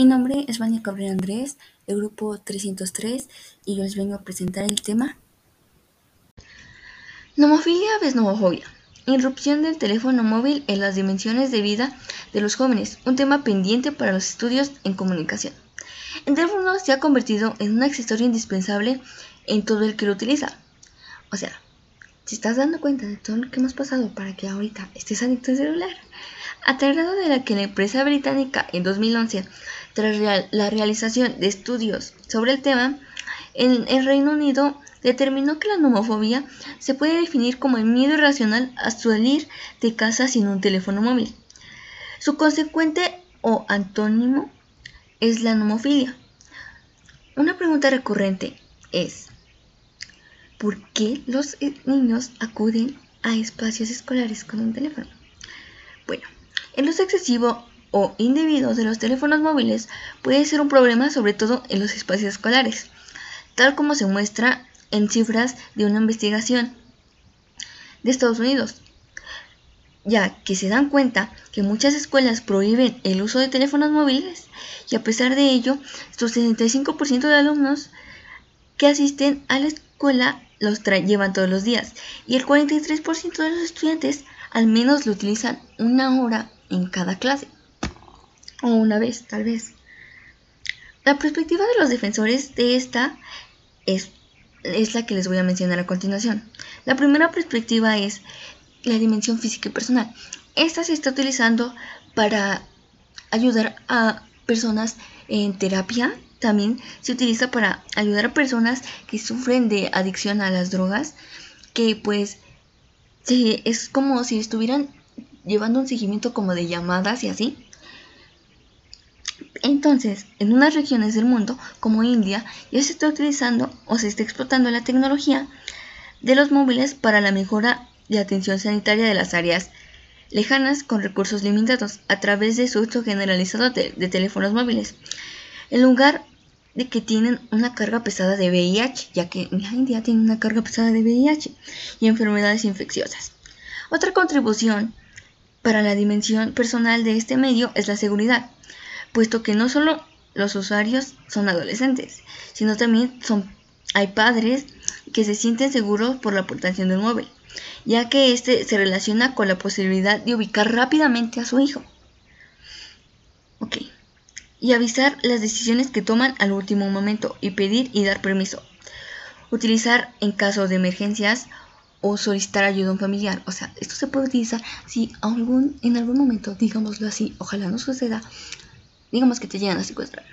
Mi nombre es Vania Cabrera Andrés, del grupo 303, y yo les vengo a presentar el tema Nomofilia vs nomofobia. Irrupción del teléfono móvil en las dimensiones de vida de los jóvenes, un tema pendiente para los estudios en comunicación. El teléfono se ha convertido en un accesorio indispensable en todo el que lo utiliza. O sea, si estás dando cuenta de todo lo que hemos pasado para que ahorita estés adicto al celular, a de la que la empresa británica en 2011, tras la realización de estudios sobre el tema, en el Reino Unido determinó que la nomofobia se puede definir como el miedo irracional a salir de casa sin un teléfono móvil. Su consecuente o antónimo es la nomofilia. Una pregunta recurrente es, ¿por qué los niños acuden a espacios escolares con un teléfono? Bueno, el uso excesivo o indebido de los teléfonos móviles puede ser un problema sobre todo en los espacios escolares, tal como se muestra en cifras de una investigación de Estados Unidos, ya que se dan cuenta que muchas escuelas prohíben el uso de teléfonos móviles y a pesar de ello, el 75% de alumnos que asisten a la escuela los llevan todos los días y el 43% de los estudiantes al menos lo utilizan una hora en cada clase. O una vez, tal vez. La perspectiva de los defensores de esta es, es la que les voy a mencionar a continuación. La primera perspectiva es la dimensión física y personal. Esta se está utilizando para ayudar a personas en terapia. También se utiliza para ayudar a personas que sufren de adicción a las drogas, que pues es como si estuvieran llevando un seguimiento como de llamadas y así. Entonces, en unas regiones del mundo, como India, ya se está utilizando o se está explotando la tecnología de los móviles para la mejora de atención sanitaria de las áreas lejanas con recursos limitados a través de su uso generalizado de, teléfonos móviles. En lugar de que tienen una carga pesada de VIH, ya que la India tiene una carga pesada de VIH y enfermedades infecciosas. Otra contribución para la dimensión personal de este medio es la seguridad, puesto que no solo los usuarios son adolescentes, sino también son, hay padres que se sienten seguros por la aportación del móvil, ya que este se relaciona con la posibilidad de ubicar rápidamente a su hijo. Ok. Y avisar las decisiones que toman al último momento y pedir y dar permiso. Utilizar en caso de emergencias o solicitar ayuda a un familiar. O sea, esto se puede utilizar si algún, en algún momento, digámoslo así, ojalá no suceda, digamos que te llegan a secuestrar.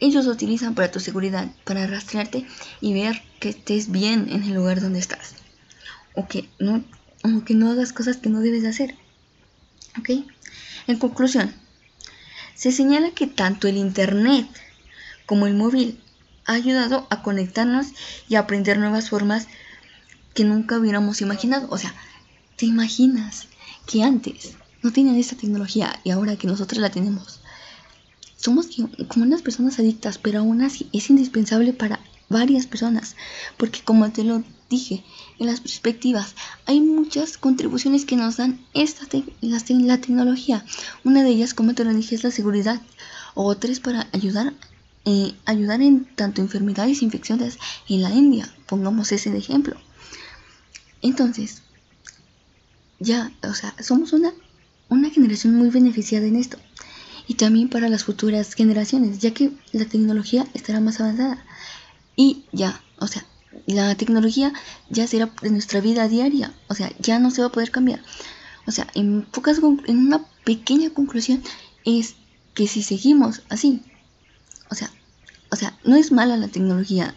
Ellos lo utilizan para tu seguridad, para rastrearte y ver que estés bien en el lugar donde estás. O que no, o que no hagas cosas que no debes hacer. ¿Ok? En conclusión, se señala que tanto el Internet como el móvil ha ayudado a conectarnos y a aprender nuevas formas que nunca hubiéramos imaginado. O sea, ¿te imaginas que antes no tenían esta tecnología y ahora que nosotros la tenemos? Somos como unas personas adictas, pero aún así es indispensable para varias personas, porque como te lo dije, en las perspectivas hay muchas contribuciones que nos dan esta la, la tecnología. Una de ellas, como te lo dije, es la seguridad. Otra es para ayudar eh, ayudar en tanto enfermedades e infecciones en la India. Pongamos ese de ejemplo. Entonces, ya, o sea, somos una, una generación muy beneficiada en esto. Y también para las futuras generaciones, ya que la tecnología estará más avanzada. Y ya, o sea, la tecnología ya será de nuestra vida diaria. O sea, ya no se va a poder cambiar. O sea, en, pocas, en una pequeña conclusión es que si seguimos así, o sea, o sea, no es mala la tecnología,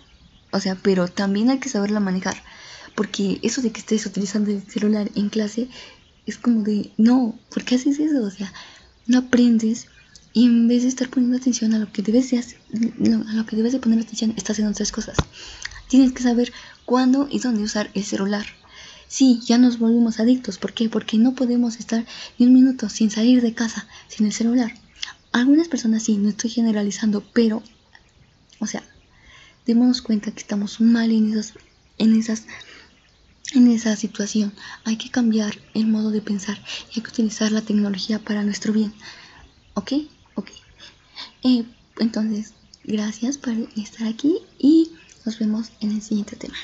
o sea, pero también hay que saberla manejar. Porque eso de que estés utilizando el celular en clase es como de, no, ¿por qué haces eso? O sea, no aprendes y en vez de estar poniendo atención a lo que debes de hacer, a lo que debes de poner atención, estás haciendo otras cosas. Tienes que saber cuándo y dónde usar el celular. Sí, ya nos volvimos adictos. ¿Por qué? Porque no podemos estar ni un minuto sin salir de casa, sin el celular. Algunas personas sí, no estoy generalizando, pero, o sea, démonos cuenta que estamos mal en esas, en esas en esa situación. Hay que cambiar el modo de pensar y hay que utilizar la tecnología para nuestro bien. ¿Ok? Eh, Entonces, gracias por estar aquí y nos vemos en el siguiente tema.